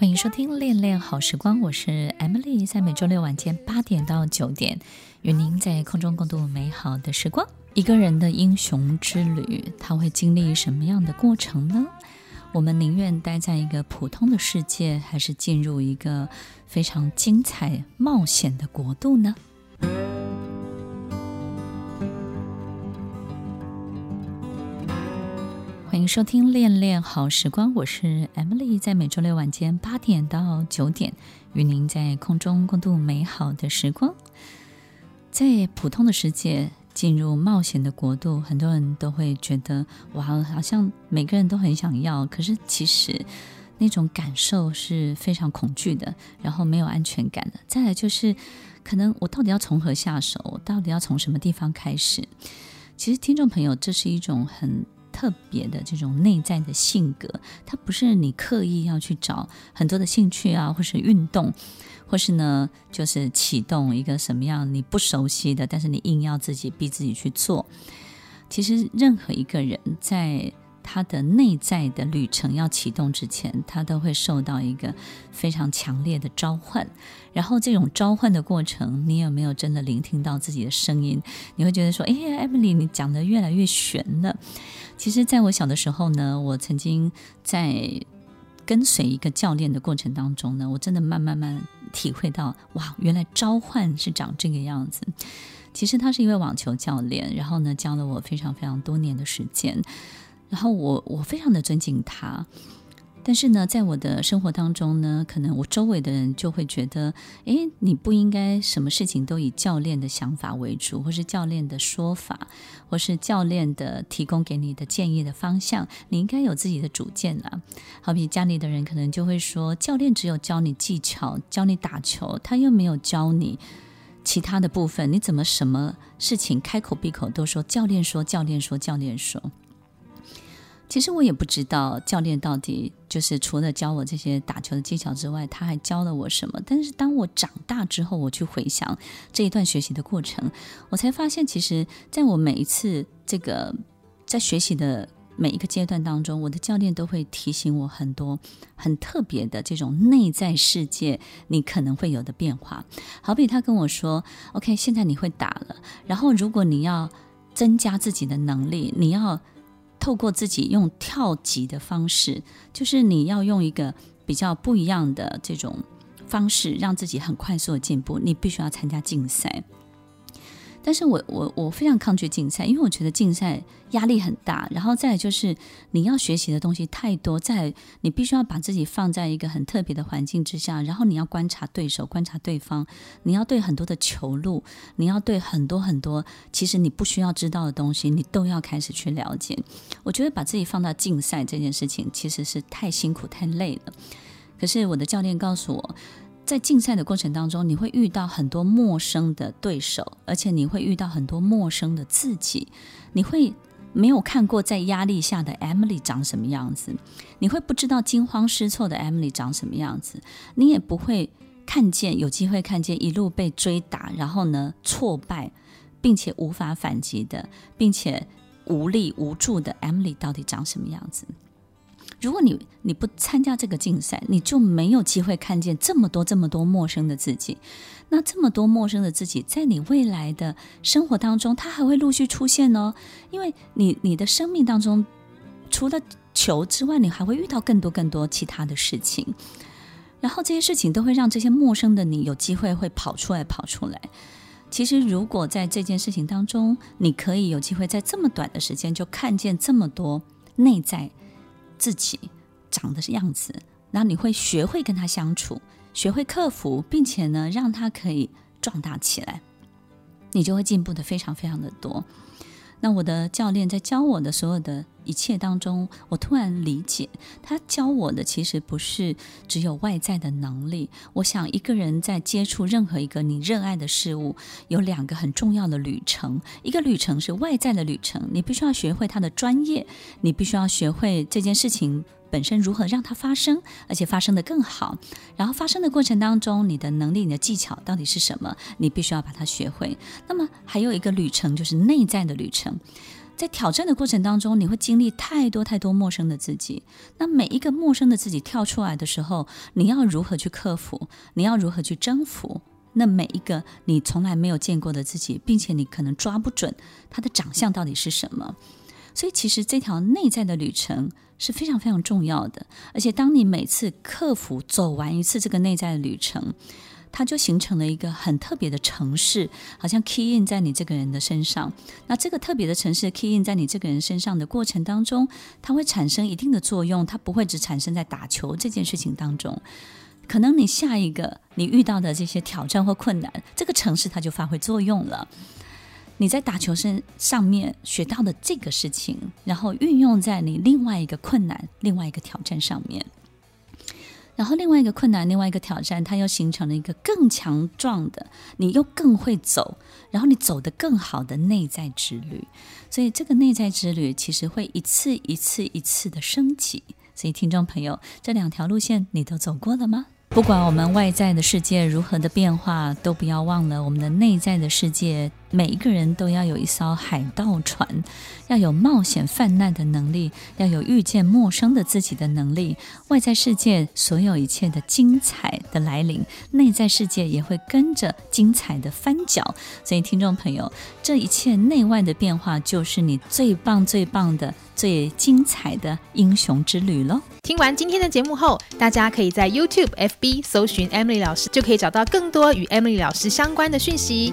欢迎收听《恋恋好时光》，我是 Emily，在每周六晚间八点到九点，与您在空中共度美好的时光。一个人的英雄之旅，他会经历什么样的过程呢？我们宁愿待在一个普通的世界，还是进入一个非常精彩冒险的国度呢？欢迎收听《恋恋好时光》，我是 Emily，在每周六晚间八点到九点，与您在空中共度美好的时光。在普通的世界进入冒险的国度，很多人都会觉得哇，好像每个人都很想要，可是其实那种感受是非常恐惧的，然后没有安全感的。再来就是，可能我到底要从何下手？我到底要从什么地方开始？其实，听众朋友，这是一种很。特别的这种内在的性格，它不是你刻意要去找很多的兴趣啊，或是运动，或是呢，就是启动一个什么样你不熟悉的，但是你硬要自己逼自己去做。其实，任何一个人在他的内在的旅程要启动之前，他都会受到一个非常强烈的召唤。然后，这种召唤的过程，你有没有真的聆听到自己的声音？你会觉得说：“哎呀，Emily，你讲得越来越玄了。”其实，在我小的时候呢，我曾经在跟随一个教练的过程当中呢，我真的慢慢慢体会到，哇，原来召唤是长这个样子。其实他是一位网球教练，然后呢，教了我非常非常多年的时间，然后我我非常的尊敬他。但是呢，在我的生活当中呢，可能我周围的人就会觉得，诶，你不应该什么事情都以教练的想法为主，或是教练的说法，或是教练的提供给你的建议的方向，你应该有自己的主见啊。好比家里的人可能就会说，教练只有教你技巧，教你打球，他又没有教你其他的部分，你怎么什么事情开口闭口都说教练说，教练说，教练说。其实我也不知道教练到底就是除了教我这些打球的技巧之外，他还教了我什么。但是当我长大之后，我去回想这一段学习的过程，我才发现，其实在我每一次这个在学习的每一个阶段当中，我的教练都会提醒我很多很特别的这种内在世界你可能会有的变化。好比他跟我说：“OK，现在你会打了，然后如果你要增加自己的能力，你要。”透过自己用跳级的方式，就是你要用一个比较不一样的这种方式，让自己很快速的进步。你必须要参加竞赛。但是我我我非常抗拒竞赛，因为我觉得竞赛压力很大，然后再就是你要学习的东西太多，再你必须要把自己放在一个很特别的环境之下，然后你要观察对手，观察对方，你要对很多的球路，你要对很多很多其实你不需要知道的东西，你都要开始去了解。我觉得把自己放到竞赛这件事情其实是太辛苦太累了。可是我的教练告诉我。在竞赛的过程当中，你会遇到很多陌生的对手，而且你会遇到很多陌生的自己。你会没有看过在压力下的 Emily 长什么样子，你会不知道惊慌失措的 Emily 长什么样子，你也不会看见有机会看见一路被追打，然后呢挫败，并且无法反击的，并且无力无助的 Emily 到底长什么样子。如果你你不参加这个竞赛，你就没有机会看见这么多这么多陌生的自己。那这么多陌生的自己，在你未来的生活当中，它还会陆续出现哦。因为你你的生命当中，除了球之外，你还会遇到更多更多其他的事情。然后这些事情都会让这些陌生的你有机会会跑出来跑出来。其实，如果在这件事情当中，你可以有机会在这么短的时间就看见这么多内在。自己长的样子，那你会学会跟他相处，学会克服，并且呢，让他可以壮大起来，你就会进步的非常非常的多。那我的教练在教我的所有的一切当中，我突然理解，他教我的其实不是只有外在的能力。我想一个人在接触任何一个你热爱的事物，有两个很重要的旅程，一个旅程是外在的旅程，你必须要学会他的专业，你必须要学会这件事情。本身如何让它发生，而且发生得更好？然后发生的过程当中，你的能力、你的技巧到底是什么？你必须要把它学会。那么还有一个旅程，就是内在的旅程。在挑战的过程当中，你会经历太多太多陌生的自己。那每一个陌生的自己跳出来的时候，你要如何去克服？你要如何去征服？那每一个你从来没有见过的自己，并且你可能抓不准他的长相到底是什么。所以，其实这条内在的旅程是非常非常重要的。而且，当你每次克服走完一次这个内在的旅程，它就形成了一个很特别的城市，好像 key in 在你这个人的身上。那这个特别的城市 key in 在你这个人身上的过程当中，它会产生一定的作用。它不会只产生在打球这件事情当中。可能你下一个你遇到的这些挑战或困难，这个城市它就发挥作用了。你在打球身上面学到的这个事情，然后运用在你另外一个困难、另外一个挑战上面，然后另外一个困难、另外一个挑战，它又形成了一个更强壮的，你又更会走，然后你走得更好的内在之旅。所以这个内在之旅其实会一次一次一次的升级。所以听众朋友，这两条路线你都走过了吗？不管我们外在的世界如何的变化，都不要忘了我们的内在的世界。每一个人都要有一艘海盗船，要有冒险犯难的能力，要有遇见陌生的自己的能力。外在世界所有一切的精彩的来临，内在世界也会跟着精彩的翻搅。所以，听众朋友，这一切内外的变化，就是你最棒、最棒的、最精彩的英雄之旅喽！听完今天的节目后，大家可以在 YouTube、FB 搜寻 Emily 老师，就可以找到更多与 Emily 老师相关的讯息。